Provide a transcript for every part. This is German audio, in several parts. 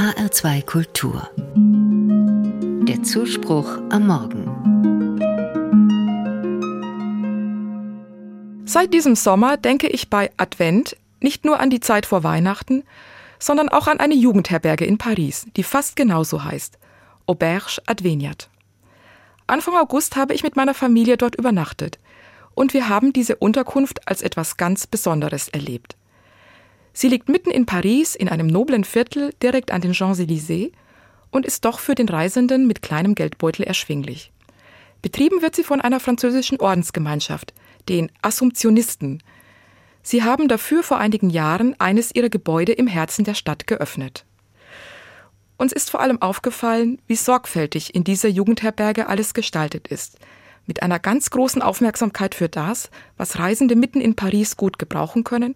HR2 Kultur. Der Zuspruch am Morgen. Seit diesem Sommer denke ich bei Advent nicht nur an die Zeit vor Weihnachten, sondern auch an eine Jugendherberge in Paris, die fast genauso heißt. Auberge Adveniat. Anfang August habe ich mit meiner Familie dort übernachtet und wir haben diese Unterkunft als etwas ganz Besonderes erlebt. Sie liegt mitten in Paris in einem noblen Viertel direkt an den Champs-Élysées und ist doch für den Reisenden mit kleinem Geldbeutel erschwinglich. Betrieben wird sie von einer französischen Ordensgemeinschaft, den Assumptionisten. Sie haben dafür vor einigen Jahren eines ihrer Gebäude im Herzen der Stadt geöffnet. Uns ist vor allem aufgefallen, wie sorgfältig in dieser Jugendherberge alles gestaltet ist, mit einer ganz großen Aufmerksamkeit für das, was Reisende mitten in Paris gut gebrauchen können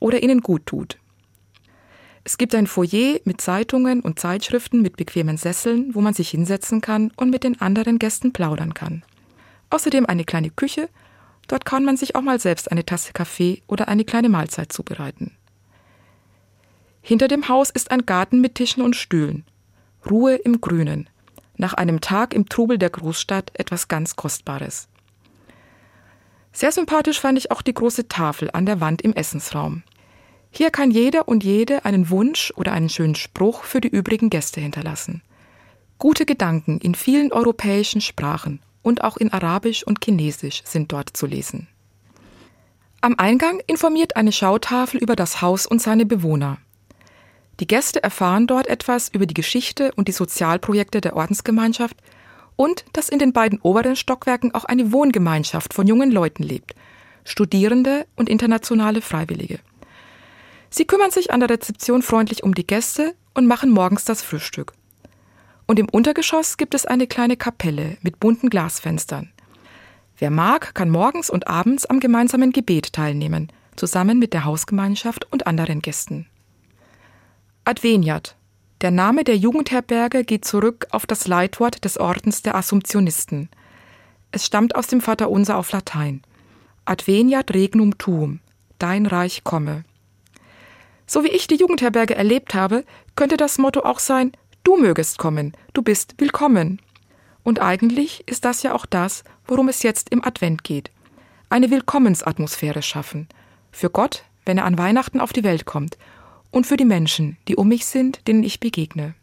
oder ihnen gut tut. Es gibt ein Foyer mit Zeitungen und Zeitschriften mit bequemen Sesseln, wo man sich hinsetzen kann und mit den anderen Gästen plaudern kann. Außerdem eine kleine Küche, dort kann man sich auch mal selbst eine Tasse Kaffee oder eine kleine Mahlzeit zubereiten. Hinter dem Haus ist ein Garten mit Tischen und Stühlen. Ruhe im Grünen. Nach einem Tag im Trubel der Großstadt etwas ganz Kostbares. Sehr sympathisch fand ich auch die große Tafel an der Wand im Essensraum. Hier kann jeder und jede einen Wunsch oder einen schönen Spruch für die übrigen Gäste hinterlassen. Gute Gedanken in vielen europäischen Sprachen und auch in Arabisch und Chinesisch sind dort zu lesen. Am Eingang informiert eine Schautafel über das Haus und seine Bewohner. Die Gäste erfahren dort etwas über die Geschichte und die Sozialprojekte der Ordensgemeinschaft und dass in den beiden oberen Stockwerken auch eine Wohngemeinschaft von jungen Leuten lebt, Studierende und internationale Freiwillige. Sie kümmern sich an der Rezeption freundlich um die Gäste und machen morgens das Frühstück. Und im Untergeschoss gibt es eine kleine Kapelle mit bunten Glasfenstern. Wer mag, kann morgens und abends am gemeinsamen Gebet teilnehmen, zusammen mit der Hausgemeinschaft und anderen Gästen. Adveniat, der Name der Jugendherberge geht zurück auf das Leitwort des Ordens der Assumptionisten. Es stammt aus dem Vaterunser auf Latein. Adveniat regnum tuum, dein Reich komme. So wie ich die Jugendherberge erlebt habe, könnte das Motto auch sein, du mögest kommen, du bist willkommen. Und eigentlich ist das ja auch das, worum es jetzt im Advent geht. Eine Willkommensatmosphäre schaffen. Für Gott, wenn er an Weihnachten auf die Welt kommt und für die Menschen, die um mich sind, denen ich begegne.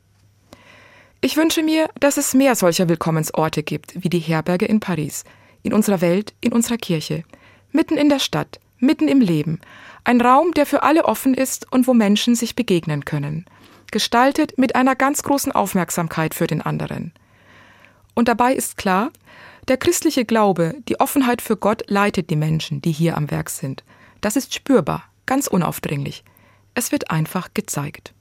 Ich wünsche mir, dass es mehr solcher Willkommensorte gibt, wie die Herberge in Paris, in unserer Welt, in unserer Kirche, mitten in der Stadt, mitten im Leben, ein Raum, der für alle offen ist und wo Menschen sich begegnen können, gestaltet mit einer ganz großen Aufmerksamkeit für den anderen. Und dabei ist klar, der christliche Glaube, die Offenheit für Gott leitet die Menschen, die hier am Werk sind. Das ist spürbar, ganz unaufdringlich. Es wird einfach gezeigt.